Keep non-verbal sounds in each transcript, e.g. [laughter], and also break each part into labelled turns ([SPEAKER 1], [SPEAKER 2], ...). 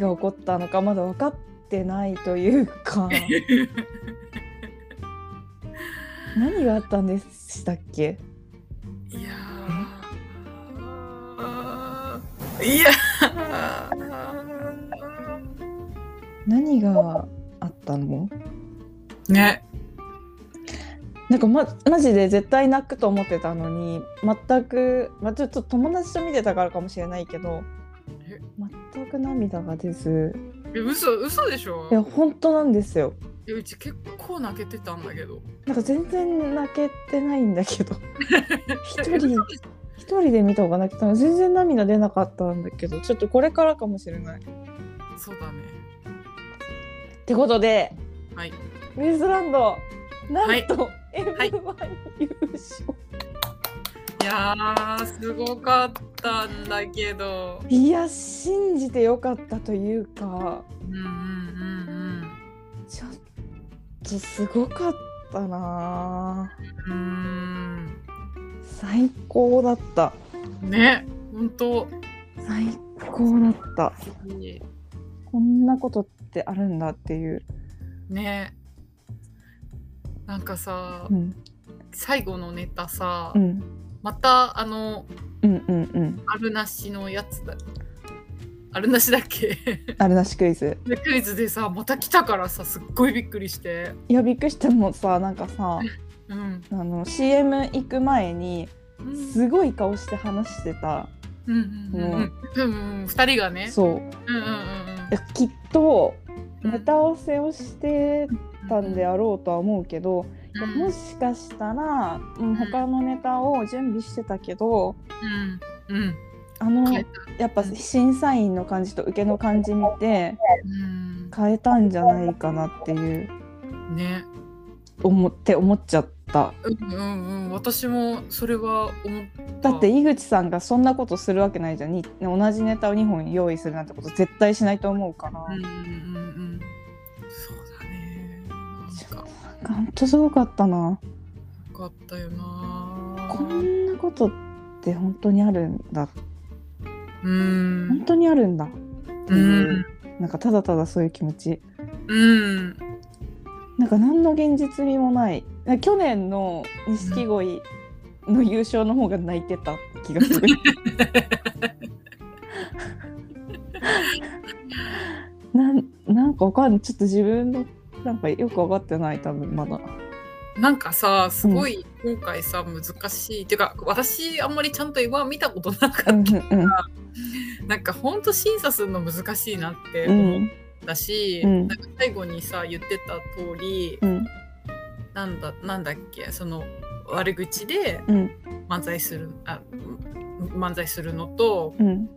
[SPEAKER 1] が起こったのかまだ分かってないというか。[laughs] 何があったんでしたっけ？
[SPEAKER 2] いやー。いや
[SPEAKER 1] 何があったの？
[SPEAKER 2] ーね。
[SPEAKER 1] なんかまマジで絶対泣くと思ってたのに全く、まあ、ちょっと友達と見てたからかもしれないけど
[SPEAKER 2] え
[SPEAKER 1] 全く涙が出ず。
[SPEAKER 2] え嘘嘘でしょ？
[SPEAKER 1] いや本当なんですよ。
[SPEAKER 2] いやうち結構泣けてたんだけど。
[SPEAKER 1] なんか全然泣けてないんだけど。[laughs] 一人一人で見た方が泣けたの。全然涙出なかったんだけど。ちょっとこれからかもしれない。っ
[SPEAKER 2] そうだね。
[SPEAKER 1] てことで
[SPEAKER 2] はい。
[SPEAKER 1] ウエストランドな
[SPEAKER 2] はい。
[SPEAKER 1] んと、
[SPEAKER 2] はい
[SPEAKER 1] M1 優勝、
[SPEAKER 2] いやーすごかったんだけど。
[SPEAKER 1] い、や信じてよかったというか。
[SPEAKER 2] うんうんうん。
[SPEAKER 1] ちょっとすごかったな。
[SPEAKER 2] うん。
[SPEAKER 1] 最高だった。
[SPEAKER 2] ね本当。
[SPEAKER 1] 最高だった。こんなことってあるんだっていう、
[SPEAKER 2] ね。なんかさ、
[SPEAKER 1] うん。
[SPEAKER 2] 最後のネタさ、
[SPEAKER 1] うん、
[SPEAKER 2] またあの
[SPEAKER 1] うんうんうん。
[SPEAKER 2] あるなしのやつだ。あるなしだっけ？[laughs]
[SPEAKER 1] あるなしクイズ。
[SPEAKER 2] でクイズでさまた来たからさすっごいびっくりして。
[SPEAKER 1] いやびっくりしてもさなんかさ [laughs]
[SPEAKER 2] うん。
[SPEAKER 1] あの CM 行く前に
[SPEAKER 2] うん。
[SPEAKER 1] すごい顔して話してた、
[SPEAKER 2] うんうんうんうん。う。んうん二人がね。
[SPEAKER 1] そう。
[SPEAKER 2] うんうんうん
[SPEAKER 1] きっと
[SPEAKER 2] うん。
[SPEAKER 1] ネタ合わせをしてたんであろうとは思うけど、
[SPEAKER 2] うん。
[SPEAKER 1] もしかしたら、うん、他のネタを準備してたけど
[SPEAKER 2] うん。うん。
[SPEAKER 1] あのやっぱ審査員の感じと受けの感じ見て
[SPEAKER 2] うん。
[SPEAKER 1] 変えたんじゃないかなっていう。
[SPEAKER 2] ね。
[SPEAKER 1] 思って思っちゃった。
[SPEAKER 2] うんうんうん。私もそれは思った。
[SPEAKER 1] だって井口さんがそんなことするわけないじゃん。に同じネタを2本用意するなんてこと絶対しないと思うから、
[SPEAKER 2] うんうん
[SPEAKER 1] ほんとすごかったな。
[SPEAKER 2] よかったよな。
[SPEAKER 1] こんなことって本当にあるんだ。
[SPEAKER 2] うん。
[SPEAKER 1] 本当にあるんだ。って
[SPEAKER 2] う
[SPEAKER 1] いう、
[SPEAKER 2] ん。
[SPEAKER 1] なんかただただそういう気持ち。
[SPEAKER 2] うん。
[SPEAKER 1] なんか何の現実味もない。去年の錦鯉の優勝の方が泣いてた気がする。[laughs] なんなんかわかんない。ちょっと自分のなんかよく分かってない多分まだ。
[SPEAKER 2] なんかさすごい今回さ難しい。っていうか私あんまりちゃんと M1 見たことなかった、
[SPEAKER 1] うんうん。
[SPEAKER 2] なんかほんと審査するの難しいなって
[SPEAKER 1] う
[SPEAKER 2] 思っ
[SPEAKER 1] ん
[SPEAKER 2] たし、
[SPEAKER 1] うん。
[SPEAKER 2] なんか最後にさ言ってた通り、
[SPEAKER 1] うん。
[SPEAKER 2] なんだなんだっけその悪口で
[SPEAKER 1] うん。
[SPEAKER 2] 漫才するあ漫才するのと
[SPEAKER 1] うん。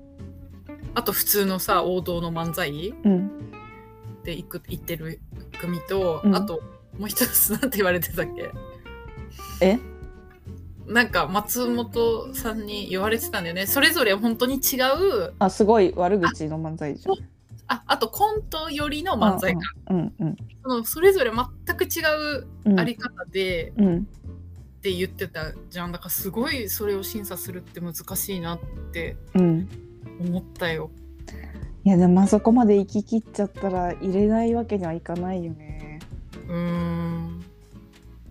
[SPEAKER 2] あと普通のさ王道の漫才
[SPEAKER 1] うん。
[SPEAKER 2] で行く行ってる組と、
[SPEAKER 1] うん。
[SPEAKER 2] あともう一つなんて言われてたっけ？
[SPEAKER 1] え？
[SPEAKER 2] なんか松本さんに言われてたんだよね。それぞれ本当に違う
[SPEAKER 1] あすごい悪口の漫才じゃん。
[SPEAKER 2] ああとコントよりの漫才か、
[SPEAKER 1] うんうん。
[SPEAKER 2] そのそれぞれ全く違う
[SPEAKER 1] うん。
[SPEAKER 2] あり方で、
[SPEAKER 1] うん。
[SPEAKER 2] って言ってたじゃん。だからすごいそれを審査するって難しいなって
[SPEAKER 1] うん。
[SPEAKER 2] 思ったよ
[SPEAKER 1] いやでもあそこまで行き切っちゃったら入れないわけにはいかないよね。
[SPEAKER 2] うーん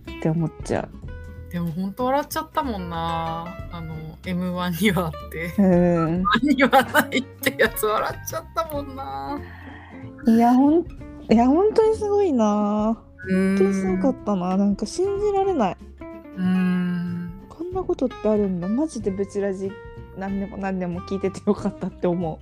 [SPEAKER 1] って思っちゃ
[SPEAKER 2] でも本当笑っちゃったもんな。あの m 1にはあって。
[SPEAKER 1] ううん
[SPEAKER 2] にはないってやつ笑っちゃったもんな。い
[SPEAKER 1] やほんいや本当にすごいな。
[SPEAKER 2] う
[SPEAKER 1] 本当にすごかったな。なんか信じられない。う
[SPEAKER 2] ーん。
[SPEAKER 1] こんなことってあるんだ。マジでブチラジ何でも何でも聞いててよかったって思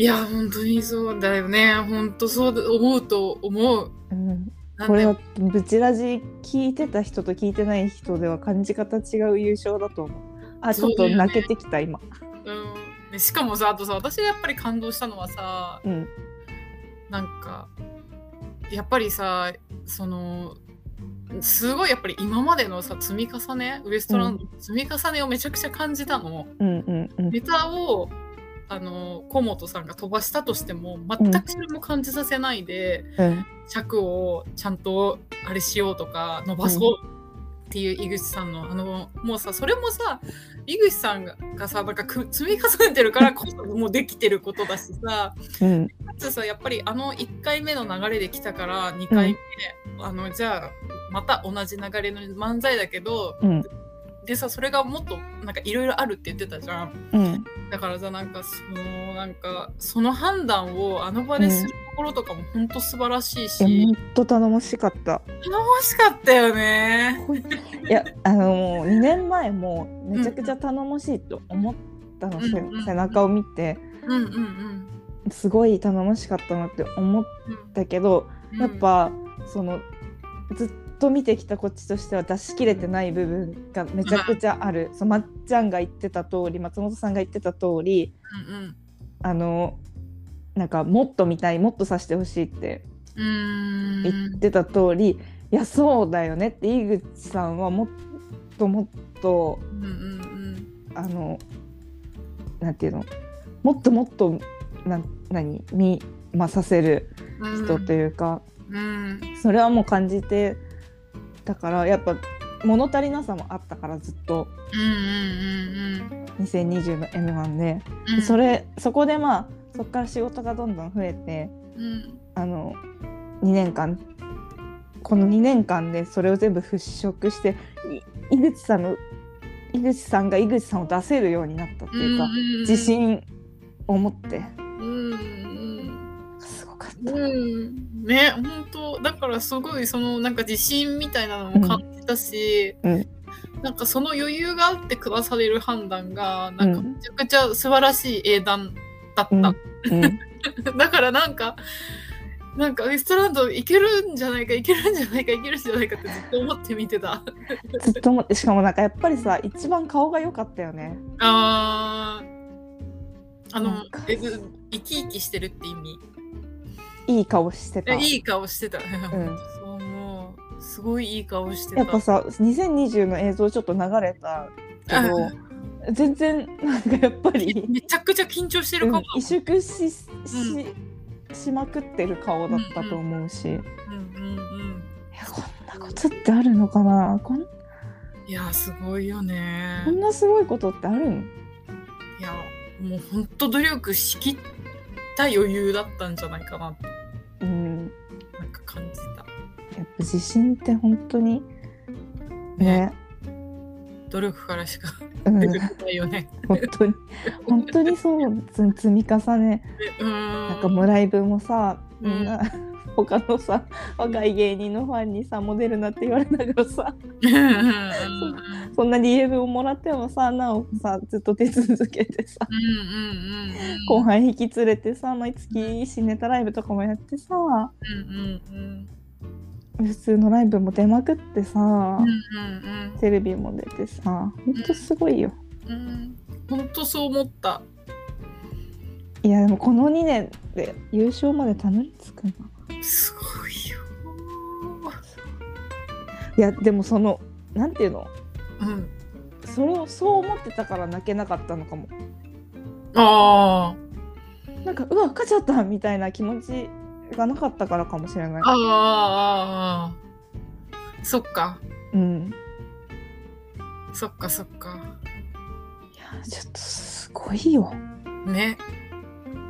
[SPEAKER 2] いや本当にそうだよね。本当そうだ思うと思う。
[SPEAKER 1] う、うん、これはブチラジ聞いてた人と聞いてない人では感じ方違う優勝だと思う。あちょっと泣けてきた今。
[SPEAKER 2] うん。でしかもさあとさ私がやっぱり感動したのはさ
[SPEAKER 1] うん。
[SPEAKER 2] なんかやっぱりさそのすごいやっぱり今までのさ積み重ねウエストランドの積み重ねをめちゃくちゃ感じたの。
[SPEAKER 1] うんうんうん。
[SPEAKER 2] ネタをあの河本さんが飛ばしたとしても全くそれも感じさせないで、
[SPEAKER 1] うん。
[SPEAKER 2] 尺をちゃんとあれしようとか伸ばそうっていう井口さんのあのもうさそれもさ井口さんががさなんかく積み重ねてるからこそもうできてることだしさ
[SPEAKER 1] うん。
[SPEAKER 2] かつさやっぱりあの1回目の流れで来たから2回目、あのじゃあまた同じ流れの漫才だけど
[SPEAKER 1] うん
[SPEAKER 2] でさそれがもっとなんかいろいろあるって言ってたじゃん。
[SPEAKER 1] うん
[SPEAKER 2] だからさなんかそのなんかその判断をあの場でするところとかも本当素晴らしいし、
[SPEAKER 1] いやほんと頼もしかった。
[SPEAKER 2] 頼もしかったよね。[laughs]
[SPEAKER 1] いやあのもう2年前もめちゃくちゃ頼もしいと思ったの、
[SPEAKER 2] うん
[SPEAKER 1] 背中を見て。
[SPEAKER 2] うんうんうん。
[SPEAKER 1] すごい頼もしかったなって思ったけど、
[SPEAKER 2] うん。
[SPEAKER 1] やっぱそのずっと見てきたこっちとしては出し切れてない部分がめちゃくちゃある、そうまっちゃんが言ってた通り松本さんが言ってた通り
[SPEAKER 2] うん
[SPEAKER 1] あのなんかもっと見たいもっとさせてほしいって
[SPEAKER 2] うんうん。
[SPEAKER 1] 言ってた通り、いやそうだよねって井口さんはもっともっと
[SPEAKER 2] うんうん
[SPEAKER 1] あのなんていうの？もっともっとな何？見まさせる
[SPEAKER 2] うん
[SPEAKER 1] 人というか、
[SPEAKER 2] うん。
[SPEAKER 1] それはもう感じてだからやっぱ物足りなさもあったからずっと。
[SPEAKER 2] うんうん
[SPEAKER 1] 2020の m 1で、
[SPEAKER 2] うんうん。
[SPEAKER 1] それそこでまあそこから仕事がどんどん増えて
[SPEAKER 2] うん。
[SPEAKER 1] あの2年間。この2年間でそれを全部払拭してい井口さんの井口さんが井口さんを出せるようになったっていうか、自信を持って
[SPEAKER 2] うんうん。
[SPEAKER 1] すごかった。
[SPEAKER 2] うん。ね本当だからすごいそのなんか自信みたいなのも感じたし、
[SPEAKER 1] うん。
[SPEAKER 2] なんかその余裕があって下される判断がなんか
[SPEAKER 1] うん
[SPEAKER 2] めちゃくちゃ素晴らしい英断だった、
[SPEAKER 1] うん。うん。[laughs]
[SPEAKER 2] だからなんかなんかウエストランドいけるんじゃないかいけるんじゃないかいけるんじゃないかってずっと思って見てた。
[SPEAKER 1] ずっと思ってしかもなんかやっぱりさ一番顔が良かったよね。
[SPEAKER 2] あー。あの生き生きしてるって意味
[SPEAKER 1] いい顔してた。
[SPEAKER 2] えいい顔してた、
[SPEAKER 1] ん。
[SPEAKER 2] そうもうすごいいい顔してた。
[SPEAKER 1] やっぱさ2020の映像ちょっと流れたけど全然なんかやっぱり、
[SPEAKER 2] めちゃくちゃ緊張して
[SPEAKER 1] うん。
[SPEAKER 2] る顔、
[SPEAKER 1] 萎縮しし,、
[SPEAKER 2] う
[SPEAKER 1] しまくってる顔だったと思うし、い
[SPEAKER 2] うんうんうん。
[SPEAKER 1] やこんなことってあるのかな？こん
[SPEAKER 2] いやすごいよね。
[SPEAKER 1] こんなすごいことってあるん？
[SPEAKER 2] いやもうほんと努力しきった余裕だったんじゃないかなって
[SPEAKER 1] うん。
[SPEAKER 2] なんか感じた。
[SPEAKER 1] やっぱ自信って本当にね。
[SPEAKER 2] 努力からしか
[SPEAKER 1] うん。
[SPEAKER 2] 出てこないよね。
[SPEAKER 1] 本当に。本当にそうつ積み重ね。[laughs]
[SPEAKER 2] うん。
[SPEAKER 1] なんかもうライブもさみんな、他のさ若い芸人のファンにさモデルなって言われながらさ
[SPEAKER 2] うんうんうん
[SPEAKER 1] そんな DM をもらってもさなおさずっと出続けてさ後輩引き連れてさ毎月新ネタライブとかもやってさ普通のライブも出まくってさ、テレビも出てさほんとすごいよ。
[SPEAKER 2] うん。本当そう思った。
[SPEAKER 1] いやでもこの2年で優勝までたどり着くな。
[SPEAKER 2] すごいよ
[SPEAKER 1] いやでもそのなんていうの？
[SPEAKER 2] うん
[SPEAKER 1] それをそう思ってたから泣けなかったのかも。
[SPEAKER 2] あ
[SPEAKER 1] なんかうわ勝っちゃったみたいな気持ちがなかったからかもしれない
[SPEAKER 2] あ。ああああそっか
[SPEAKER 1] うん。
[SPEAKER 2] そっかそっか
[SPEAKER 1] いやちょっとすごいよ。
[SPEAKER 2] ね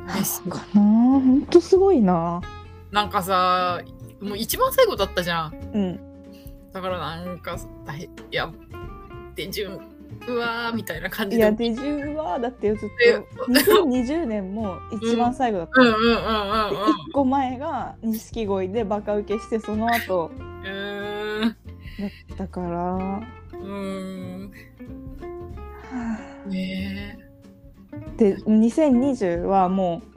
[SPEAKER 1] なんかな本当すごいな。
[SPEAKER 2] なんかさもう一番最後だったじゃん。
[SPEAKER 1] うん。
[SPEAKER 2] だからなんかだいいやで順うわーみたいな感じで。
[SPEAKER 1] いや手順はだってずっ
[SPEAKER 2] え
[SPEAKER 1] と2020年も一番最後だった。
[SPEAKER 2] うんうんうんうん
[SPEAKER 1] で1個前が錦鯉でバカ受けしてその後。
[SPEAKER 2] うん
[SPEAKER 1] だったから、は
[SPEAKER 2] うーん。
[SPEAKER 1] あ。
[SPEAKER 2] ね
[SPEAKER 1] で2020はもう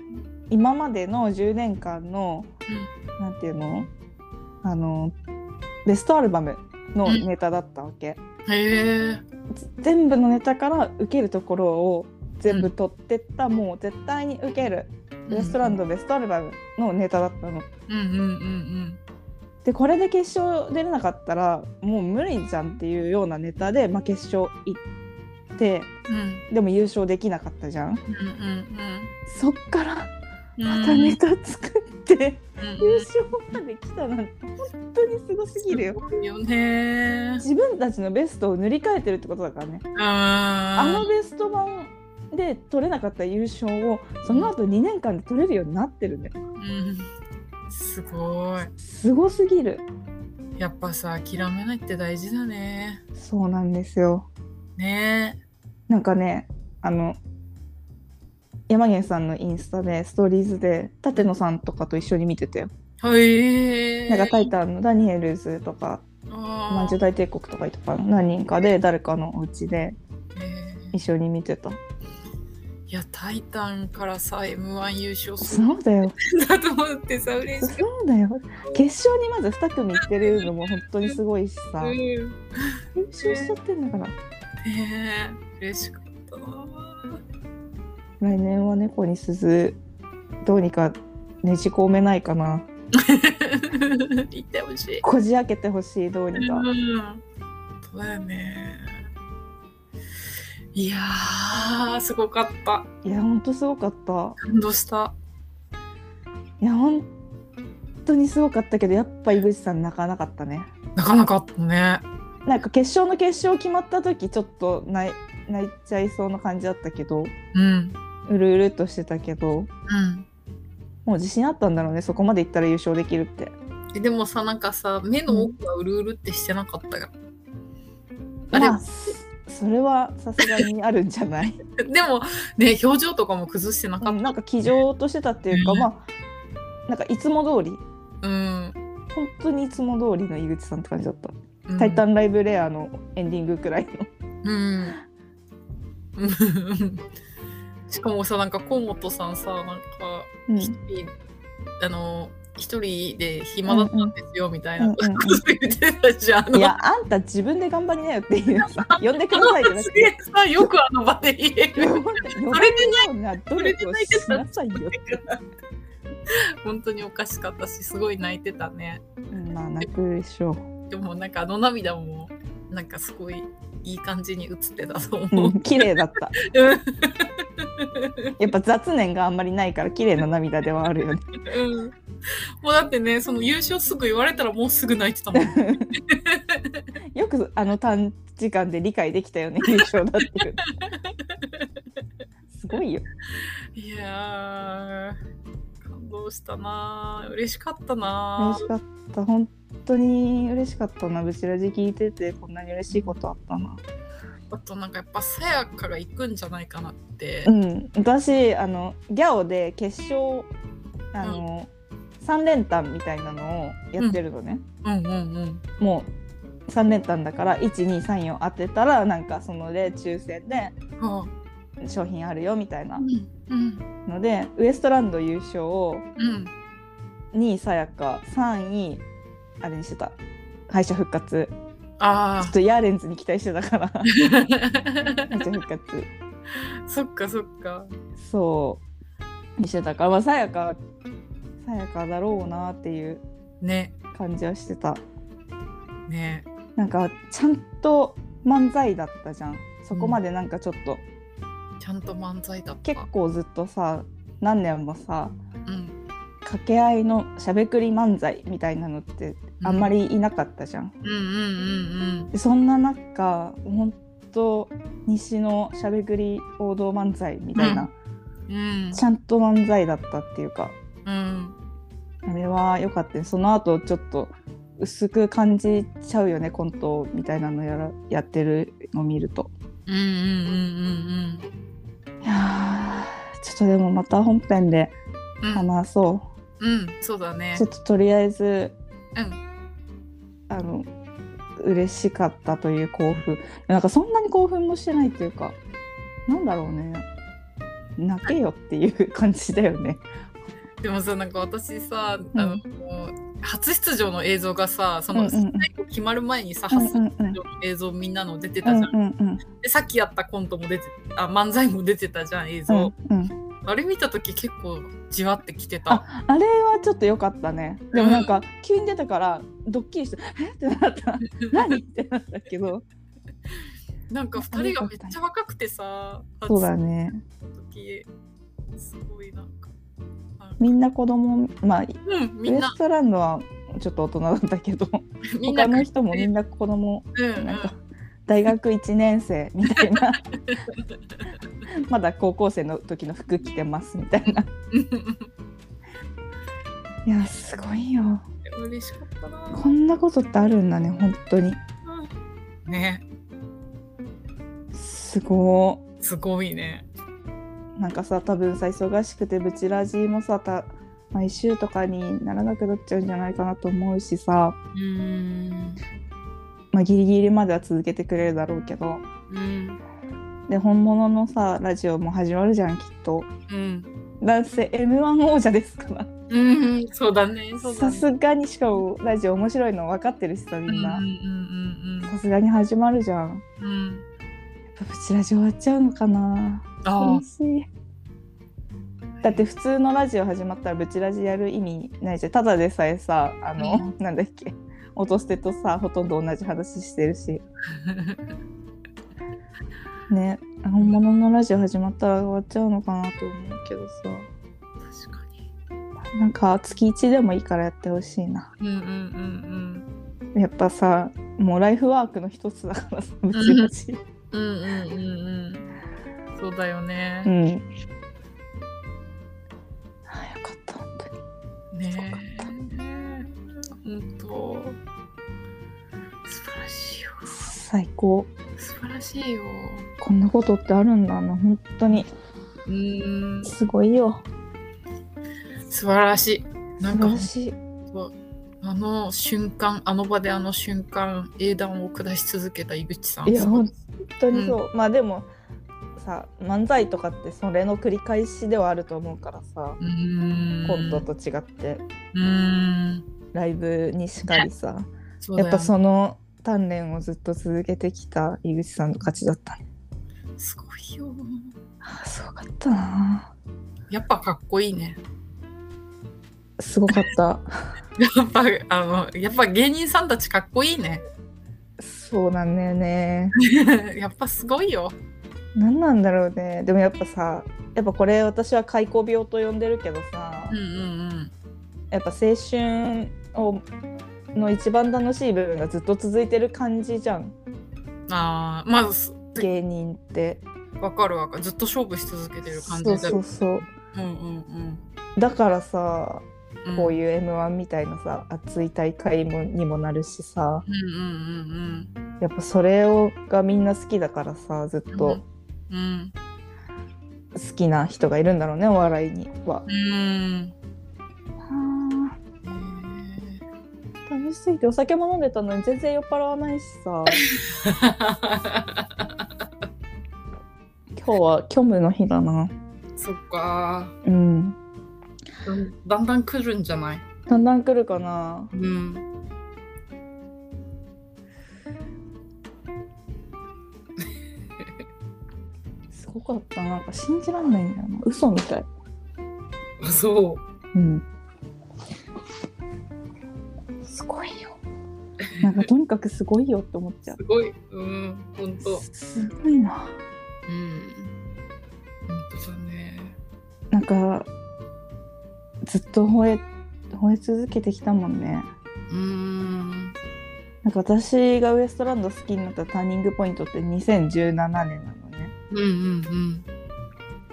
[SPEAKER 1] 今までの10年間の、なんていうの？あのベストアルバムのネタだったわけ、
[SPEAKER 2] えへえ
[SPEAKER 1] 全部のネタから受けるところを全部取ってった、もう絶対に受ける。ウエストランドベストアルバムのネタだったの。
[SPEAKER 2] うんうんうん。
[SPEAKER 1] でこれで決勝出れなかったらもう無理じゃんっていうようなネタで、まあ、決勝行って
[SPEAKER 2] うん。うん
[SPEAKER 1] でも優勝できなかったじゃん。
[SPEAKER 2] うんうん
[SPEAKER 1] そっから
[SPEAKER 2] うん。
[SPEAKER 1] またネタ作っって
[SPEAKER 2] うん
[SPEAKER 1] 優勝まで来たなんて本当にすごすぎるよ。
[SPEAKER 2] よね
[SPEAKER 1] 自分たちのベストを塗り替えてるってことだからね。あ
[SPEAKER 2] あ
[SPEAKER 1] のベスト版で取れなかった優勝をその後2年間で取れるようになってるんだよ。
[SPEAKER 2] うんすごい
[SPEAKER 1] すごすぎる。
[SPEAKER 2] やっぱさ諦めないって大事だね
[SPEAKER 1] そうなんですよ。
[SPEAKER 2] ね
[SPEAKER 1] なんかねあの山源さんのインスタでストーリーズで舘野さんとかと一緒に見てたよ。
[SPEAKER 2] はい
[SPEAKER 1] なんかタイタンのダニエルズとか、
[SPEAKER 2] あ
[SPEAKER 1] まあ、ジェダイ帝国とかとか何人かで誰かのお家で一緒に見てた。
[SPEAKER 2] いやタイタンからさ M1 優勝す
[SPEAKER 1] そうだよ。[laughs]
[SPEAKER 2] だと思ってさ嬉しい
[SPEAKER 1] そうだよ。決勝にまず2組行ってるのも本当にすごいしさ。
[SPEAKER 2] うん
[SPEAKER 1] 優勝しちゃってんだから。
[SPEAKER 2] ねえ嬉しかったな
[SPEAKER 1] 来年は猫に鈴どうにかねじ込めないかな。[laughs]
[SPEAKER 2] 言ってほしい
[SPEAKER 1] こじ開けてほしいどうにか。
[SPEAKER 2] うんそうだよねいやーすごかった
[SPEAKER 1] いやほんとすごかった。
[SPEAKER 2] 感動した
[SPEAKER 1] いや本当にすごかったけどやっぱ井口さん泣かなかったね。
[SPEAKER 2] なかなかあったね
[SPEAKER 1] なんか決勝の決勝決まった時ちょっと泣い泣いちゃいそうな感じだったけど
[SPEAKER 2] うん
[SPEAKER 1] うるうるっとしてたけど
[SPEAKER 2] うん。
[SPEAKER 1] もう自信あったんだろうねそこまでいったら優勝できるって。
[SPEAKER 2] えでもさなんかさ目の奥がうるうるってしてなかったよ、あれ
[SPEAKER 1] まあそれはさすがにあるんじゃない？[laughs]
[SPEAKER 2] でもね表情とかも崩してなかった。
[SPEAKER 1] うんなんか気丈としてたっていうか、
[SPEAKER 2] うん。
[SPEAKER 1] まあなんかいつも通り。
[SPEAKER 2] うん、
[SPEAKER 1] 本当にいつも通りの井口さんって感じだった。
[SPEAKER 2] うん。
[SPEAKER 1] タイタンライブレアのエンディングくらいの。
[SPEAKER 2] うん。うんしかもさなんか河本さんさなんか
[SPEAKER 1] うん
[SPEAKER 2] 一人、あの一人で暇だったんですよみたいなこと [laughs] 言ってたじゃん。
[SPEAKER 1] いやあんた自分で頑張りなよっていう [laughs] さ呼んでくださいじゃなく
[SPEAKER 2] すげえ
[SPEAKER 1] て。
[SPEAKER 2] さよくあの場で言える。[laughs]
[SPEAKER 1] 呼ばれるような努力をしなさいよ。
[SPEAKER 2] 本当におかしかったしすごい泣いてたね。
[SPEAKER 1] うんまあ泣くでしょ
[SPEAKER 2] でもなんかあの涙もなんかすごいいい感じに映ってたと
[SPEAKER 1] う。
[SPEAKER 2] 思う。
[SPEAKER 1] うん綺麗だった。
[SPEAKER 2] うん
[SPEAKER 1] やっぱ雑念があんまりないから綺麗な涙ではあるよね。
[SPEAKER 2] うんもうだってねその優勝すぐ言われたらもうすぐ泣いてたもん。[laughs]
[SPEAKER 1] よくあの短時間で理解できたよね [laughs] 優勝だっていう。すごいよ。
[SPEAKER 2] いやー感動したなー嬉しかった
[SPEAKER 1] 嬉
[SPEAKER 2] な
[SPEAKER 1] しかった。本当に嬉しかったな。ブチラジ聞いててこんなに嬉しいことあったな。
[SPEAKER 2] あとなんかやっぱさやかが行くんじゃないかなって。
[SPEAKER 1] う。ん、私あのギャオで決勝あの、3連単みたいなのをやってるのね、
[SPEAKER 2] うんうんうん。
[SPEAKER 1] もう3連単だから1234当てたらなんかそので抽選で
[SPEAKER 2] は
[SPEAKER 1] 商品あるよみたいなのでウエストランド優勝を
[SPEAKER 2] うん。
[SPEAKER 1] 2位さやか3位あれにしてた。敗者復活ちょ
[SPEAKER 2] あ
[SPEAKER 1] っとヤーレンズに期待してたから。敗者復活
[SPEAKER 2] あ、そっかそっか。
[SPEAKER 1] そう。にしてたか。らまあさやかさやかだろうなっていう
[SPEAKER 2] ね。
[SPEAKER 1] 感じはしてた。
[SPEAKER 2] ね。
[SPEAKER 1] なんかちゃんと漫才だったじゃん。そこまでなんかちょっと、
[SPEAKER 2] ちゃんと漫才だった。
[SPEAKER 1] 結構ずっとさ何年もさ
[SPEAKER 2] うん。
[SPEAKER 1] 掛け合いのしゃべくり漫才みたいなのってあんまりいなかったじゃん、そんな中ほんと西のしゃべくり王道漫才みたいな、
[SPEAKER 2] うん。うん。
[SPEAKER 1] ちゃんと漫才だったっていうか。
[SPEAKER 2] うん。
[SPEAKER 1] あれは良かったね。その後ちょっと薄く感じちゃうよねコントみたいなのやらやってるの見ると。
[SPEAKER 2] うんうんうんうん
[SPEAKER 1] いやーちょっとでもまた本編で話そう、
[SPEAKER 2] うん、そうだね。
[SPEAKER 1] ちょ。っととりあえず
[SPEAKER 2] うん。
[SPEAKER 1] あの嬉しかったという興奮。なんかそんなに興奮もしてないっていうかなんだろうね。泣けよっていう感じだよね。
[SPEAKER 2] でもさなんか私さ、
[SPEAKER 1] うん。
[SPEAKER 2] あの初出場の映像がさその
[SPEAKER 1] うん
[SPEAKER 2] 決まる前にさ、
[SPEAKER 1] うんうん
[SPEAKER 2] 初
[SPEAKER 1] うん。
[SPEAKER 2] 出場の映像みんなの出て
[SPEAKER 1] うん
[SPEAKER 2] たじゃん。
[SPEAKER 1] うんうん
[SPEAKER 2] でさっきやったコントも出てあ漫才も出てたじゃん映
[SPEAKER 1] う
[SPEAKER 2] 像、
[SPEAKER 1] んうん
[SPEAKER 2] あれ見た時結構じわってきてた。
[SPEAKER 1] ああれはちょっと良かったね。でもなんか急に出たからドッキリして「え？っ?」てなった。[laughs] 何？ってなったけど。
[SPEAKER 2] なんか2人がめっちゃ若くてさ
[SPEAKER 1] そうだね。
[SPEAKER 2] 時すごいなんか
[SPEAKER 1] みんな子供まあ
[SPEAKER 2] うんみんな。
[SPEAKER 1] ウエストランドはちょっと大人だったけど。[laughs] 他の人もみんな子供。
[SPEAKER 2] うんうん。
[SPEAKER 1] なんか大学1年生みたいな [laughs] [laughs] まだ高校生の時の服着てますみたいな。[laughs] いやすごいよ。
[SPEAKER 2] 嬉しかったな。
[SPEAKER 1] こんなことってあるんだね本当に。
[SPEAKER 2] ね。
[SPEAKER 1] すご
[SPEAKER 2] すごいね。
[SPEAKER 1] いなんかさ多分さ忙しくてブチラジもさた毎週とかにならなくなっちゃうんじゃないかなと思うしさ、
[SPEAKER 2] うーん。
[SPEAKER 1] まあ、ギリギリまでは続けてくれるだろうけど。
[SPEAKER 2] うん
[SPEAKER 1] で本物のさラジオも始まるじゃんきっと。
[SPEAKER 2] うん。
[SPEAKER 1] 男性 m 1王者ですから。
[SPEAKER 2] うんそうだね。そうだ
[SPEAKER 1] さ
[SPEAKER 2] ね
[SPEAKER 1] すがにしかもラジオ面白いの分かってるしさみんな。
[SPEAKER 2] うんうんうん
[SPEAKER 1] さすがに始まるじゃん。
[SPEAKER 2] うんうん
[SPEAKER 1] やっぱブチラジ終わっちゃうのかな。
[SPEAKER 2] あ
[SPEAKER 1] 悲しい。だって普通のラジオ始まったらブチラジやる意味ないじゃん。ただでさえさあの、なんだっけ。音捨てとさほとんど同じ話してるし [laughs] ね本物のラジオ始まったら終わっちゃうのかなと思うけどさ。
[SPEAKER 2] 確かに。
[SPEAKER 1] なんか月1でもいいからやってほしいな。
[SPEAKER 2] うんうんうん
[SPEAKER 1] やっぱさもうライフワークの一つだからさブチラジ
[SPEAKER 2] うんうんうんうんうん。そうだよね。
[SPEAKER 1] う、ん。ああよかった本当に。
[SPEAKER 2] ねえ。本当。素晴らしいよ
[SPEAKER 1] 最高
[SPEAKER 2] 素晴らしいよ。
[SPEAKER 1] こんなことってあるんだな。本当に。
[SPEAKER 2] うーん。
[SPEAKER 1] すごいよ。
[SPEAKER 2] 素晴らしい。なんか
[SPEAKER 1] 素晴らしい。
[SPEAKER 2] あの瞬間あの場であの瞬間英断を下し続けた井口さん。
[SPEAKER 1] いや本当にそう、まあでもさ漫才とかってそれの繰り返しではあると思うからさ、コントと違って。
[SPEAKER 2] うーん。
[SPEAKER 1] ライブにしかりさ、
[SPEAKER 2] そうだよ
[SPEAKER 1] やっぱその鍛錬をずっと続けてきた井口さんの勝ちだった。ね
[SPEAKER 2] すごいよ。
[SPEAKER 1] ああすごかったな。
[SPEAKER 2] やっぱかっこいいね。
[SPEAKER 1] すごかった。[laughs]
[SPEAKER 2] やっぱあのやっぱ芸人さんたちかっこいいね。
[SPEAKER 1] そうなんだよね。[laughs]
[SPEAKER 2] やっぱすごいよ。
[SPEAKER 1] 何なんだろうね。でもやっぱさやっぱこれ私は開口病と呼んでるけどさ、
[SPEAKER 2] うんうん。
[SPEAKER 1] やっぱ青春をの一番楽しい部分がずっと続いてる感じじゃん。
[SPEAKER 2] うんあーまず
[SPEAKER 1] 芸人って。
[SPEAKER 2] わかるわかる。ずっと勝負し続けてる感じだ。
[SPEAKER 1] そうそうそう。
[SPEAKER 2] うんうん
[SPEAKER 1] だからさ
[SPEAKER 2] うん。
[SPEAKER 1] こういう m 1みたいなさ熱い大会もにもなるしさ。
[SPEAKER 2] うんうんうん
[SPEAKER 1] やっぱそれをがみんな好きだからさずっ
[SPEAKER 2] うん。
[SPEAKER 1] と
[SPEAKER 2] うん。
[SPEAKER 1] 好きな人がいるんだろうねお笑いには。
[SPEAKER 2] うん
[SPEAKER 1] しすぎてお酒も飲んでたのに全然酔っ払わないしさ [laughs] 今日は虚無の日だな。
[SPEAKER 2] ーそっか
[SPEAKER 1] うん
[SPEAKER 2] だんだん来るんじゃない？
[SPEAKER 1] だんだん来るかな。
[SPEAKER 2] うん [laughs]
[SPEAKER 1] すごかったなんか信じらんないんだよな嘘みたい。
[SPEAKER 2] あそ
[SPEAKER 1] うん。すごいよ。なんかとにかくすごいよって思っちゃ
[SPEAKER 2] うすごいうんほんと
[SPEAKER 1] う。すごいな。
[SPEAKER 2] うんほんとだね
[SPEAKER 1] なんかずっと吠え吠え続けてきたもんね。
[SPEAKER 2] うん
[SPEAKER 1] なんか私がウエストランド好きになったターニングポイントって2017年なのね。
[SPEAKER 2] うんうん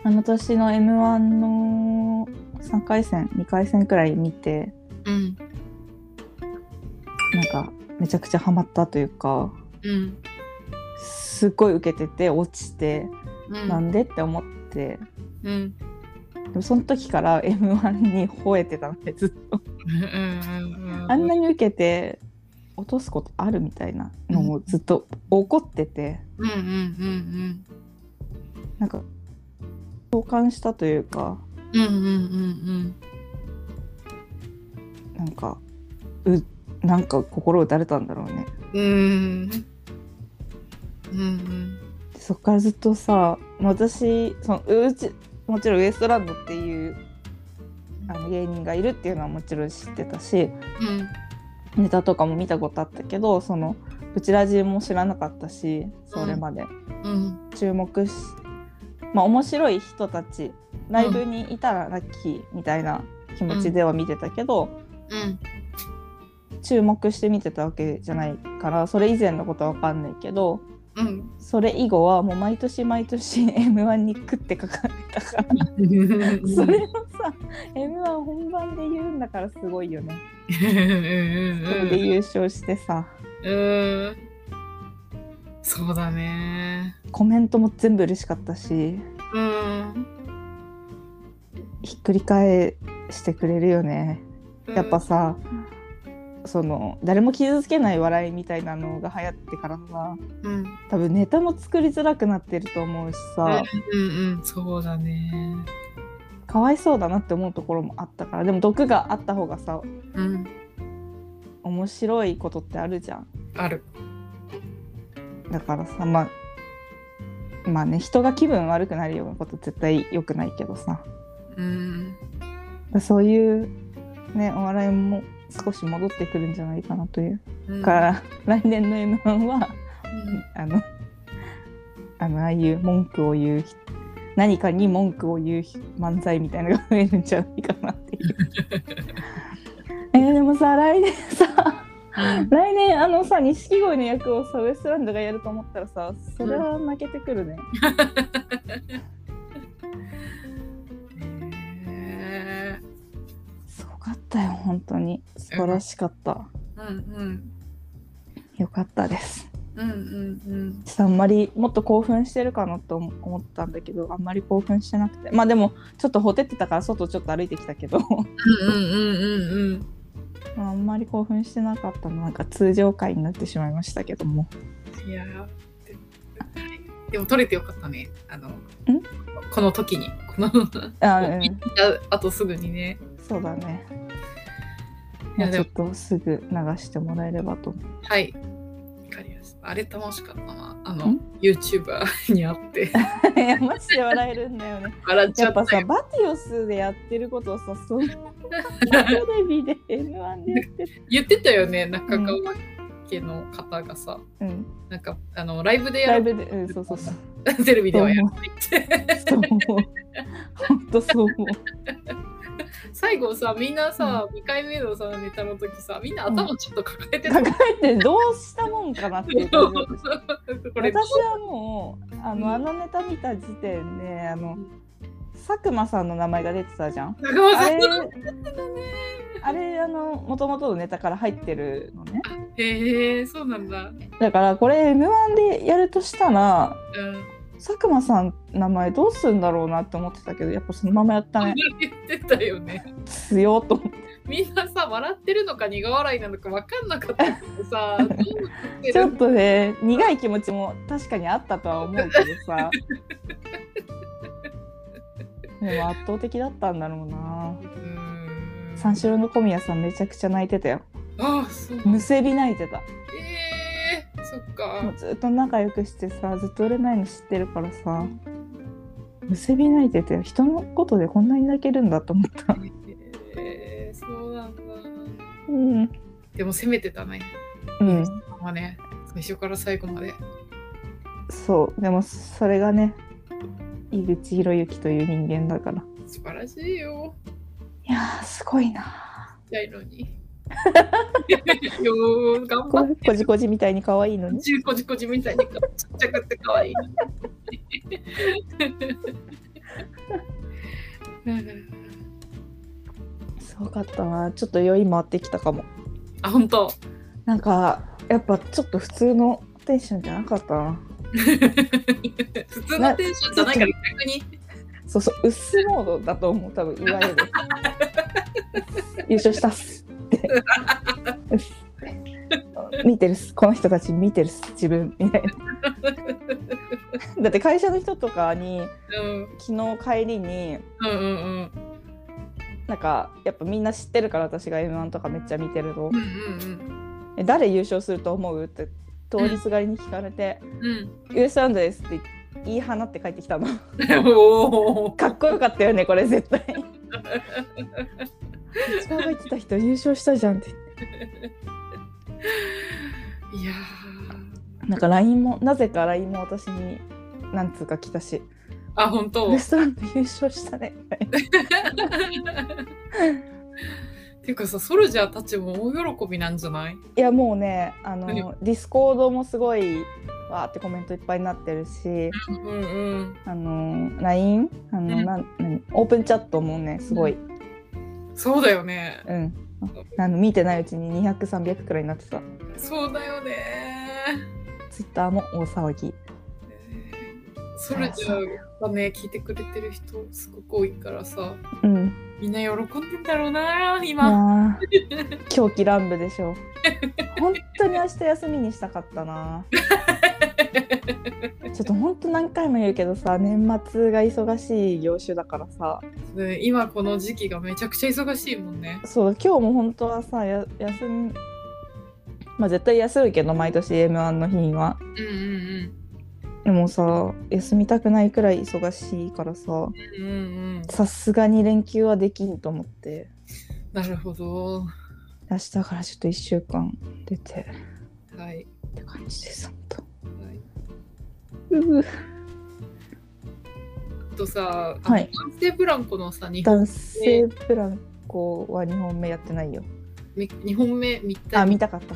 [SPEAKER 1] あの年の m 1の3回戦2回戦くらい見てかめちゃくちゃハマったというか
[SPEAKER 2] うん。
[SPEAKER 1] すっごい受けてて落ちて、
[SPEAKER 2] うん。
[SPEAKER 1] なんでって思って。
[SPEAKER 2] うん。
[SPEAKER 1] でもその時から m 1に吠えてたのでずっと。あんなに受けて落とすことあるみたいなのもずっと怒ってて。
[SPEAKER 2] うんうんうん。
[SPEAKER 1] なんか共感したというか
[SPEAKER 2] うんうんうんうん。
[SPEAKER 1] なんかうなんか心打たれたんだろうね。
[SPEAKER 2] うん。うんうん。
[SPEAKER 1] でそっからずっとさ私そのうちもちろんウエストランドっていうあの芸人がいるっていうのはもちろん知ってたし
[SPEAKER 2] うん。
[SPEAKER 1] ネタとかも見たことあったけどそのブチラジも知らなかったしそれまで、
[SPEAKER 2] うん
[SPEAKER 1] 注目しまあ面白い人たちライブにいたらラッキーみたいな気持ちでは見てたけど、
[SPEAKER 2] うん
[SPEAKER 1] 注目して見てたわけじゃないからそれ以前のことは分かんないけど
[SPEAKER 2] うん。
[SPEAKER 1] それ以後はもう毎年毎年 [laughs] m 1に食ってかかってたから。[laughs] それをさ m 1本番で言うんだからすごいよね。それで優勝してさ。
[SPEAKER 2] うん。そうだね
[SPEAKER 1] コメントも全部嬉しかったし
[SPEAKER 2] うん。
[SPEAKER 1] ひっくり返してくれるよね。やっぱさその誰も傷つけない笑いみたいなのが流行ってからさ
[SPEAKER 2] うん。
[SPEAKER 1] 多分ネタも作りづらくなってると思うしさ。
[SPEAKER 2] うんうん。そうだね。
[SPEAKER 1] かわいそうだなって思うところもあったから。でも毒があった方がさ
[SPEAKER 2] うん。
[SPEAKER 1] 面白いことってあるじゃん。
[SPEAKER 2] ある。
[SPEAKER 1] だからさまあまあね人が気分悪くなるようなこと絶対良くないけどさ。
[SPEAKER 2] うん。
[SPEAKER 1] そういうねお笑いも少し戻ってくるんじゃないかなという
[SPEAKER 2] うん
[SPEAKER 1] から来年の m 1は
[SPEAKER 2] うん
[SPEAKER 1] あのあのああいう文句を言う人何かに文句を言う漫才みたいなのが増えるんじゃないかなっていう。[laughs] えーでもさ来年さ来年あのさ錦鯉の役をさウエストランドがやると思ったらさそれは負けてくるね。[laughs] ったよ本当に。素晴らしかった。
[SPEAKER 2] ーうんうん。
[SPEAKER 1] よかったです。
[SPEAKER 2] うんうんうん。
[SPEAKER 1] あんまりもっと興奮してるかなと思思ったんだけどあんまり興奮してなくて。まあでもちょっとほてってたから外ちょっと歩いてきたけど。
[SPEAKER 2] うんうんうんうん
[SPEAKER 1] あんまり興奮してなかったのなんか通常回になってしまいましたけども。
[SPEAKER 2] いやーででも取れてよかったね。あのこの時に。この
[SPEAKER 1] あ、うん、[laughs]
[SPEAKER 2] あとすぐにね。
[SPEAKER 1] そうだねちょ
[SPEAKER 2] も
[SPEAKER 1] っとすぐ流してもらえればと。思う
[SPEAKER 2] はい。わかりました。あれ楽しかったな。あの
[SPEAKER 1] ん
[SPEAKER 2] ？YouTuber に会って。[laughs]
[SPEAKER 1] いやマジで笑えるんだよね。
[SPEAKER 2] 笑っち
[SPEAKER 1] やっぱさ
[SPEAKER 2] ゃったよ
[SPEAKER 1] バティオスでやってることをさそんなテレビで M1 でやってる。
[SPEAKER 2] 言ってたよね中川家の方がさ、
[SPEAKER 1] うん。
[SPEAKER 2] なんかあのライブでやる。
[SPEAKER 1] ライブでうんそうそうそう。[laughs]
[SPEAKER 2] テレビではやらないって。
[SPEAKER 1] そう思う。ほんとそう思う
[SPEAKER 2] 最後さみんなさ、2回目のさネタの時さみんな頭ちょっと抱えてた、
[SPEAKER 1] 抱えてどうしたもんかなっていう私はもうあのあのネタ見た時点であの佐久間さんの名前が出てたじゃん。あれあれあの元々のネタから入ってるのね。
[SPEAKER 2] へえそうなんだ。
[SPEAKER 1] だからこれ M1 でやるとしたら
[SPEAKER 2] うん
[SPEAKER 1] 佐久間さん名前どうするんだろうなって思ってたけどやっぱそのままやったね。
[SPEAKER 2] 言ってたよね
[SPEAKER 1] 強っと
[SPEAKER 2] みんなさ笑ってるのか苦笑いなのか分かんなかったけどさ [laughs]
[SPEAKER 1] ちょっとね苦い気持ちも確かにあったとは思うけどさ。[laughs] でも圧倒的だったんだろうな。
[SPEAKER 2] うん
[SPEAKER 1] 三四郎の小宮さんめちゃくちゃ泣いてたよ。
[SPEAKER 2] あそう
[SPEAKER 1] むせび泣いてた。
[SPEAKER 2] えー、そっ
[SPEAKER 1] も
[SPEAKER 2] か
[SPEAKER 1] うずっと仲良くしてさずっと売れないの知ってるからさむせび泣いてて人のことでこんなに泣けるんだと思った。
[SPEAKER 2] えー、そうなんだ
[SPEAKER 1] うん。
[SPEAKER 2] でも攻めてたね
[SPEAKER 1] うん。
[SPEAKER 2] まあね最初から最後まで
[SPEAKER 1] そう。でもそれがね井口博之という人間だから。
[SPEAKER 2] 素晴らしいよ
[SPEAKER 1] いやーすごいな。
[SPEAKER 2] ちっちゃいのに [laughs] 頑張
[SPEAKER 1] こ
[SPEAKER 2] って
[SPEAKER 1] こじこじみたいに可愛いのに。
[SPEAKER 2] ちこじこじみたいにちっちゃくて可愛いうん
[SPEAKER 1] すごかったな。ちょっと酔い回ってきたかも。
[SPEAKER 2] あ本当
[SPEAKER 1] なんかやっぱちょっと普通のテンションじゃなかったな。
[SPEAKER 2] 普通のテンションじゃないから逆に
[SPEAKER 1] そうそう、薄モードだと思う、多分いわゆる。[laughs] 優勝したっす [laughs] 見てるこの人たち見てる自分みたいな。[laughs] だって会社の人とかに、
[SPEAKER 2] うん。
[SPEAKER 1] 昨日帰りに、
[SPEAKER 2] うんうんうん。
[SPEAKER 1] なんか、やっぱみんな知ってるから、私が M1 とかめっちゃ見てると
[SPEAKER 2] う、ん
[SPEAKER 1] え誰優勝すると思う？って通りすがりに聞かれて、
[SPEAKER 2] うん。
[SPEAKER 1] ウエストランドですって言い放って帰ってきたの。[laughs] かっこよかったよね、これ絶対。一番入ってた人優勝したじゃんって。[laughs]
[SPEAKER 2] いや
[SPEAKER 1] なんか LINE もなぜか LINE も私に何通か来たし。
[SPEAKER 2] あ本当？
[SPEAKER 1] ウエストランド優勝したね。
[SPEAKER 2] っ [laughs] ていうかさソルジャーたちも大喜びなんじゃない？
[SPEAKER 1] いやもうねあの、
[SPEAKER 2] うん
[SPEAKER 1] ディスコードもすごいわーってコメントいっぱいになってるし
[SPEAKER 2] うんうん
[SPEAKER 1] あの LINE あの、
[SPEAKER 2] うん。
[SPEAKER 1] なオープンチャットもねすごい、
[SPEAKER 2] そうだよね。
[SPEAKER 1] うん。あの見てないうちに200300くらいになってた。
[SPEAKER 2] そうだよね。
[SPEAKER 1] ツイッターも大騒ぎ。
[SPEAKER 2] ソルジャーがね聞いてくれてる人すごく多いからさ。
[SPEAKER 1] うん。
[SPEAKER 2] みんな喜んでんだろうな今。
[SPEAKER 1] ー。[laughs] 狂気乱舞でしょ。本当に明日休みにしたかったな [laughs] [laughs] ちょっと本当何回も言うけどさ年末が忙しい業種だからさ。
[SPEAKER 2] ね今この時期がめちゃくちゃ忙しいもんね。
[SPEAKER 1] そう今日も本当はさや休みまあ絶対休むけど毎年 M1 の日には。
[SPEAKER 2] うんうん
[SPEAKER 1] でもさ休みたくないくらい忙しいからさ
[SPEAKER 2] うんうんうん。
[SPEAKER 1] さすがに連休はできんと思って。
[SPEAKER 2] なるほど。
[SPEAKER 1] 明日からちょっと1週間出て。
[SPEAKER 2] はい、
[SPEAKER 1] って感じです本
[SPEAKER 2] はい、
[SPEAKER 1] 当う
[SPEAKER 2] とさ、
[SPEAKER 1] はい。
[SPEAKER 2] 男性ブランコのさ
[SPEAKER 1] 男性ブランコは2本目やってないよ。
[SPEAKER 2] み二本目見たい。
[SPEAKER 1] あ見たかった。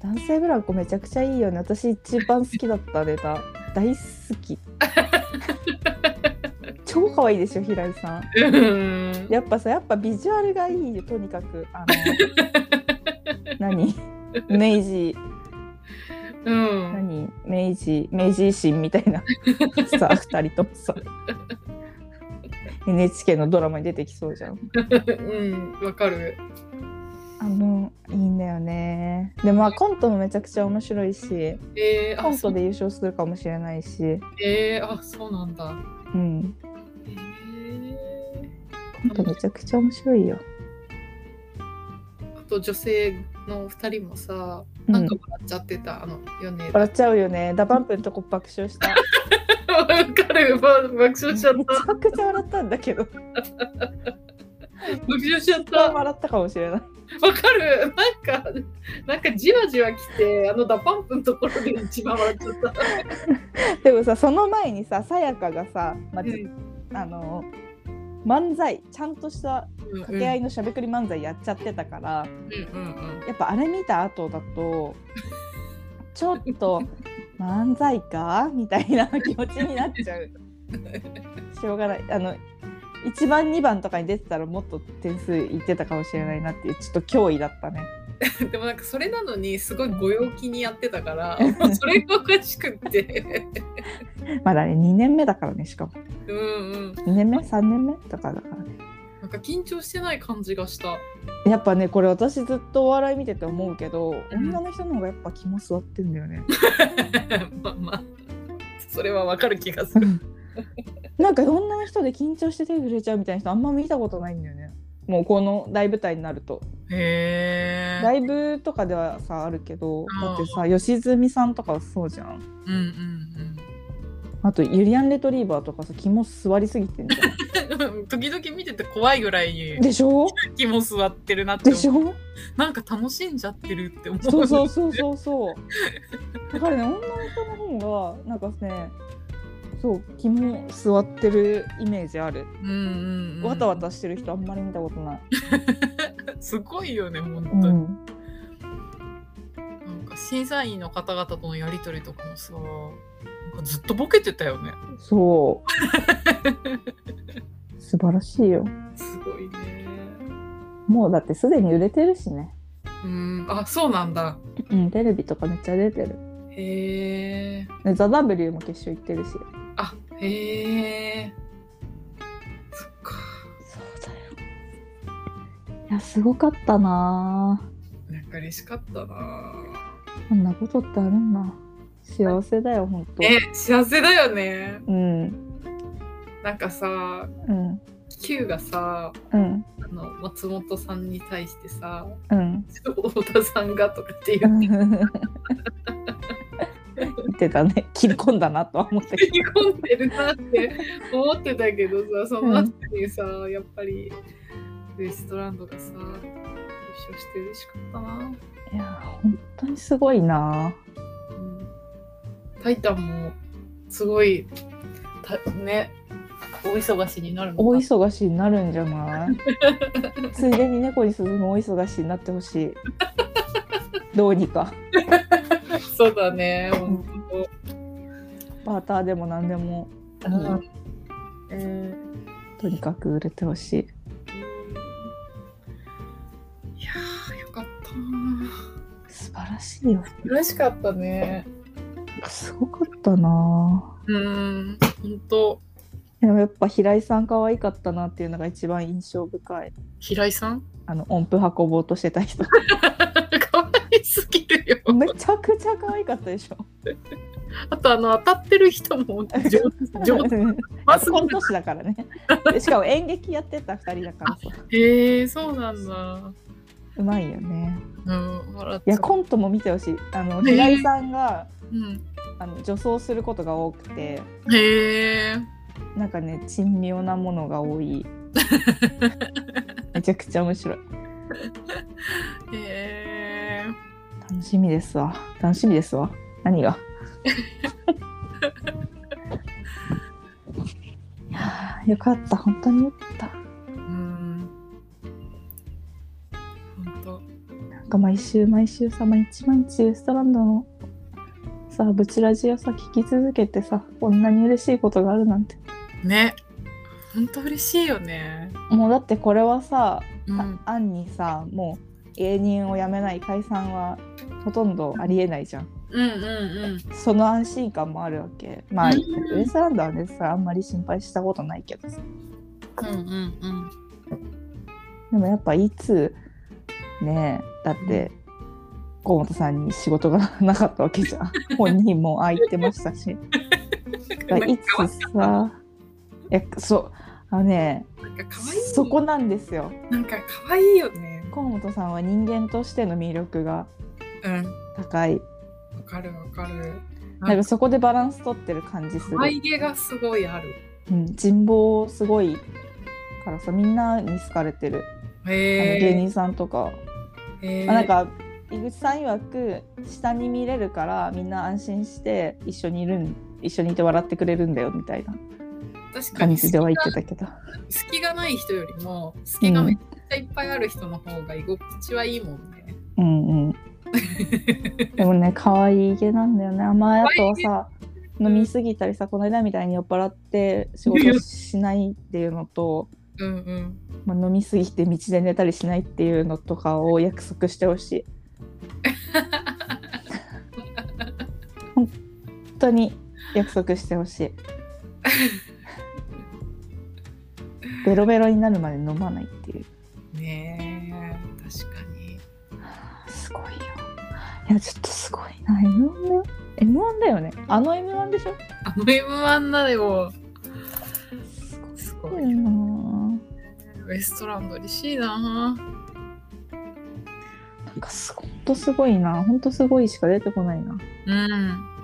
[SPEAKER 1] 男性ブランコめちゃくちゃいいよね。私一番好きだったネタ。[laughs] 大好き。超可愛いでしょ平井さん。やっぱさやっぱビジュアルがいいよとにかく。あの [laughs] 何？明治
[SPEAKER 2] うん。
[SPEAKER 1] 何？明治明治維新みたいな。[laughs] さ二人ともさ NHK のドラマに出てきそうじゃん。
[SPEAKER 2] うんわかる。
[SPEAKER 1] あのいいんだよね。でまあコントもめちゃくちゃ面白いし
[SPEAKER 2] えー、
[SPEAKER 1] コントで優勝するかもしれないし。
[SPEAKER 2] えー、あそうなんだ。
[SPEAKER 1] うん。
[SPEAKER 2] え
[SPEAKER 1] コントめちゃくちゃ面白いよ。
[SPEAKER 2] ー、あと女性の二人もさ
[SPEAKER 1] うん
[SPEAKER 2] なんか笑っちゃってた、あのよね
[SPEAKER 1] 笑っちゃうよね。 DA PUMP のとこ爆笑した。[laughs]
[SPEAKER 2] わかるば爆笑しちゃっ
[SPEAKER 1] めち
[SPEAKER 2] た
[SPEAKER 1] ゃくちゃ笑ったんだけど。
[SPEAKER 2] 爆笑しちゃった。
[SPEAKER 1] 笑ったかもしれない。
[SPEAKER 2] わかる。なんかなんかじわじわきてあの DA PUMP のところで一番笑っちゃった。[laughs]
[SPEAKER 1] でもさその前にささやかがさ、まあじ
[SPEAKER 2] うん。
[SPEAKER 1] あの漫才ちゃんとした
[SPEAKER 2] うん
[SPEAKER 1] 掛け合いのしゃべくり漫才やっちゃってたから、
[SPEAKER 2] うんうんうん。
[SPEAKER 1] やっぱあれ見た後だと [laughs] ちょっと漫才かみたいな気持ちになっちゃう。[laughs] しょうがない。あの1番2番とかに出てたらもっと点数いってたかもしれないなっていうちょっと脅威だったね。[laughs]
[SPEAKER 2] でもなんかそれなのにすごいご陽気にやってたからそれがおかしくって。
[SPEAKER 1] まだね2年目だからねしかも。
[SPEAKER 2] うんうん。
[SPEAKER 1] 2年目？3年目？とかだからね
[SPEAKER 2] なんか緊張してない感じがした。
[SPEAKER 1] やっぱねこれ私ずっとお笑い見てて思うけど、
[SPEAKER 2] うん。
[SPEAKER 1] 女の人の方がやっぱ肝座ってんだよね。[laughs]
[SPEAKER 2] まあまあ。それはわかる気がする。
[SPEAKER 1] なんか女の人で緊張して手震えちゃうみたいな人あんま見たことないんだよね。もうこの大舞台になると。
[SPEAKER 2] へえ。
[SPEAKER 1] ライブとかではさあるけどだってさ吉住さんとかはそうじゃん
[SPEAKER 2] うんうん
[SPEAKER 1] あとユリアン・レトリーバーとかさ肝座りすぎてんじゃ
[SPEAKER 2] うん。[laughs] 時々見てて怖いぐらい
[SPEAKER 1] んでしょ？
[SPEAKER 2] 気も座ってるなって
[SPEAKER 1] でしょ？
[SPEAKER 2] なんか楽しんじゃってるって思う。
[SPEAKER 1] そうそうそうそうそう。だからね女の人の方がなんかねそう肝座ってるイメージある。
[SPEAKER 2] うんうん、うん、
[SPEAKER 1] わたわたしてる人あんまり見たことない。[laughs]
[SPEAKER 2] すごいよね本当に、
[SPEAKER 1] うん、
[SPEAKER 2] なんか審査員の方々とのやり取りとかもさずっとボケてたよね
[SPEAKER 1] そう。[laughs] 素晴らしいよ。
[SPEAKER 2] すごいね
[SPEAKER 1] もうだってすでに売れてるしね。
[SPEAKER 2] うんあそうなんだ
[SPEAKER 1] うん、テレビとかめっちゃ出てる。
[SPEAKER 2] へえ
[SPEAKER 1] でザ・ W も決勝行ってるし。
[SPEAKER 2] あへえそっか
[SPEAKER 1] そうだよ。いや、すごかったな
[SPEAKER 2] なんか嬉しかったな
[SPEAKER 1] こんなことってあるんだ。幸せだよ、ほんと。
[SPEAKER 2] え幸せだよね
[SPEAKER 1] うん。
[SPEAKER 2] なんかさ
[SPEAKER 1] うん。
[SPEAKER 2] Q がさ
[SPEAKER 1] うん。
[SPEAKER 2] あの松本さんに対してさ
[SPEAKER 1] うん。
[SPEAKER 2] 太田さんがとかって言って
[SPEAKER 1] 言ってたね。切り込んだなとは思ったけ
[SPEAKER 2] 切り込んでるなって思ってたけどさ [laughs] その後にさ、やっぱりウエストランドがさ優勝して嬉しかったな、
[SPEAKER 1] ど。いや、本当にすごいな
[SPEAKER 2] うんタイタンもすごいたね大忙しになる
[SPEAKER 1] 大忙しになるんじゃない？[laughs] ついでに猫に鈴も大忙しになってほしい。どうにか。
[SPEAKER 2] そうだね本
[SPEAKER 1] バーターでも何でも、
[SPEAKER 2] 当、うん。え
[SPEAKER 1] とにかく売れてほしい。
[SPEAKER 2] ーいやーよかった。な
[SPEAKER 1] 素晴らしいよ。
[SPEAKER 2] 嬉しかったね
[SPEAKER 1] すごかったな。
[SPEAKER 2] うん本当。
[SPEAKER 1] でもやっぱ平井さん可愛かったなっていうのが一番印象深い。
[SPEAKER 2] 平井さん？
[SPEAKER 1] あの音符運ぼうとしてた人。[laughs]
[SPEAKER 2] 可愛すぎるよ。
[SPEAKER 1] めちゃくちゃ可愛かったでしょ。
[SPEAKER 2] あとあの当たってる人も上手。[laughs] 上手
[SPEAKER 1] コント師だからね。でしかも演劇やってた2人だから。さ
[SPEAKER 2] へえそうなんだ。
[SPEAKER 1] うまいよね。
[SPEAKER 2] うん
[SPEAKER 1] いやコントも見てほしい。あの
[SPEAKER 2] ね
[SPEAKER 1] 平井さんが
[SPEAKER 2] うん。
[SPEAKER 1] あの女装することが多くて。
[SPEAKER 2] へえ
[SPEAKER 1] なんかね珍妙なものが多い。[laughs] めちゃくちゃ面白い。
[SPEAKER 2] へえ
[SPEAKER 1] 楽しみですわ。楽しみですわ。何が？[laughs] いやーよかった。本当によかった。
[SPEAKER 2] うん。本
[SPEAKER 1] なんか毎週毎週さ毎日毎日ウエストランドのさブチラジをさ聞き続けてさこんなに嬉しいことがあるなんて。
[SPEAKER 2] 当ね。本当嬉しいよね。
[SPEAKER 1] もうだってこれはさ、
[SPEAKER 2] うん。
[SPEAKER 1] あアンにさもう芸人を辞めない解散はほとんどありえないじゃん。
[SPEAKER 2] うんうん
[SPEAKER 1] その安心感もあるわけ。まあ、
[SPEAKER 2] うん。
[SPEAKER 1] ウエストランドはねさあんまり心配したことないけどさ。
[SPEAKER 2] うんうんうん。
[SPEAKER 1] でもやっぱいつねえだって河本さんに仕事がなかったわけじゃん。[laughs] 本人も空いてましたし。[laughs] だからいつさいやそうあのねそこなんですよ。
[SPEAKER 2] なんか可愛いよね。
[SPEAKER 1] 河本さんは人間としての魅力が
[SPEAKER 2] うん。
[SPEAKER 1] 高い。
[SPEAKER 2] わかるわかる。
[SPEAKER 1] なんかそこでバランス取ってる感じする。
[SPEAKER 2] 可、愛げがすごいある。
[SPEAKER 1] うん、人望すごいからさみんなに好かれてる、あの
[SPEAKER 2] へえ
[SPEAKER 1] 芸人さんとか、
[SPEAKER 2] へえ
[SPEAKER 1] あなんか井口さん曰く下に見れるからみんな安心して一緒にいるん一緒にいて笑ってくれるんだよみたいな。
[SPEAKER 2] 確か
[SPEAKER 1] 感
[SPEAKER 2] に
[SPEAKER 1] じでは言って
[SPEAKER 2] 隙
[SPEAKER 1] たけど。
[SPEAKER 2] が隙がない人よりも隙がめっちゃいっぱいある人の方が居心地はいいもんね。
[SPEAKER 1] うんうん。でもね可愛いげなんだよね。あんまあとはさ飲みすぎたりさこの間みたいに酔っ払って仕事しないっていうのと、
[SPEAKER 2] うんうん。
[SPEAKER 1] まあ、飲みすぎて道で寝たりしないっていうのとかを約束してほしい本当に約束してほしい。[laughs] ベロベロになるまで飲まないっていう。
[SPEAKER 2] ねえ確かに。
[SPEAKER 1] すごいよ。いやちょっとすごいな。M1 だよ M1 だよね。あの M1 でしょ？
[SPEAKER 2] あの M1 なでも。すごい。
[SPEAKER 1] すごいな
[SPEAKER 2] ウエストランド嬉しいな。
[SPEAKER 1] なんかすほんとすごいな。ほんとすごいしか出てこないな。
[SPEAKER 2] うん。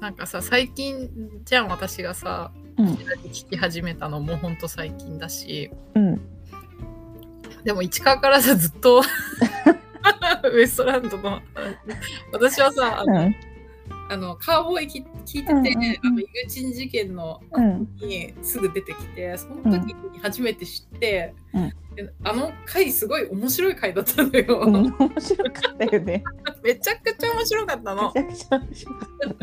[SPEAKER 2] なんかさ最近じゃん私がさ
[SPEAKER 1] うん。
[SPEAKER 2] 聞き始めたのもほんと最近だし。
[SPEAKER 1] うん。
[SPEAKER 2] でも市川からさずっと [laughs] ウエストランドの私はさ
[SPEAKER 1] うん
[SPEAKER 2] あのカーボーイき聞いてて、
[SPEAKER 1] うんうんうん。
[SPEAKER 2] あのイグチン事件の
[SPEAKER 1] うん。
[SPEAKER 2] にすぐ出てきてその時に初めて知って、
[SPEAKER 1] うん。
[SPEAKER 2] であの回すごい面白い回だったのよ、
[SPEAKER 1] うん、面白かったよね。[laughs]
[SPEAKER 2] めちゃくちゃ面白かったの。
[SPEAKER 1] めちゃくちゃ面白かっ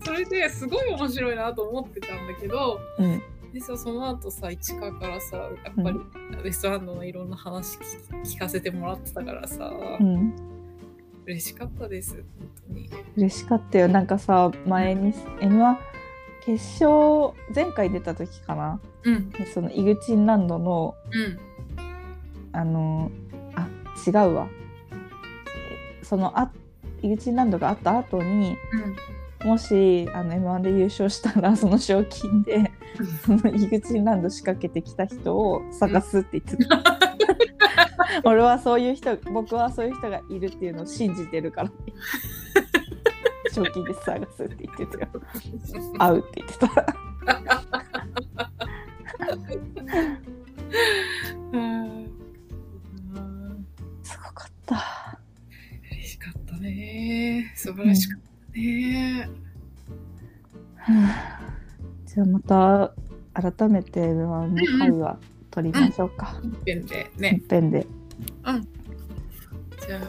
[SPEAKER 1] た。
[SPEAKER 2] それですごい面白いなと思ってたんだけど
[SPEAKER 1] うん、
[SPEAKER 2] でさその後さ市川からさやっぱりウエストランドのいろんな話聞聞かせてもらってたからさ、
[SPEAKER 1] うん、
[SPEAKER 2] 嬉しかったです本当に
[SPEAKER 1] 嬉しかったよ。なんかさ、前に M1 決勝前回出た時かな？
[SPEAKER 2] うん
[SPEAKER 1] そのイグチンランドの
[SPEAKER 2] うん
[SPEAKER 1] あのあ違うわ。えそのあイグチンランドがあった後に
[SPEAKER 2] うん
[SPEAKER 1] もしあの M1 で優勝したらその賞金でそのイグチンランド仕掛けてきた人を探すって言ってた。[laughs] [laughs] 俺はそういう人僕はそういう人がいるっていうのを信じてるから。[laughs] 賞金で探すって言ってたよ。会うって言ってた。
[SPEAKER 2] うん。
[SPEAKER 1] すごかった。
[SPEAKER 2] 嬉しかったね。素晴らしかったね。
[SPEAKER 1] はあじゃあまた改めて M1 の回は取りましょうか。
[SPEAKER 2] 本編で
[SPEAKER 1] 一
[SPEAKER 2] ね。
[SPEAKER 1] 遍で。
[SPEAKER 2] うん。じゃあ、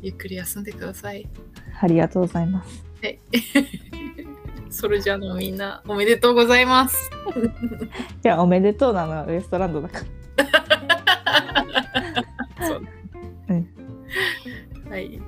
[SPEAKER 2] ゆっくり休んでください。
[SPEAKER 1] ありがとうございます。
[SPEAKER 2] はい。[laughs] それじゃあのみんなおめでとうございます。[laughs]
[SPEAKER 1] いや、おめでとうなのはウエストランドだから。[laughs]
[SPEAKER 2] そう。
[SPEAKER 1] うん
[SPEAKER 2] はい。
[SPEAKER 1] はい。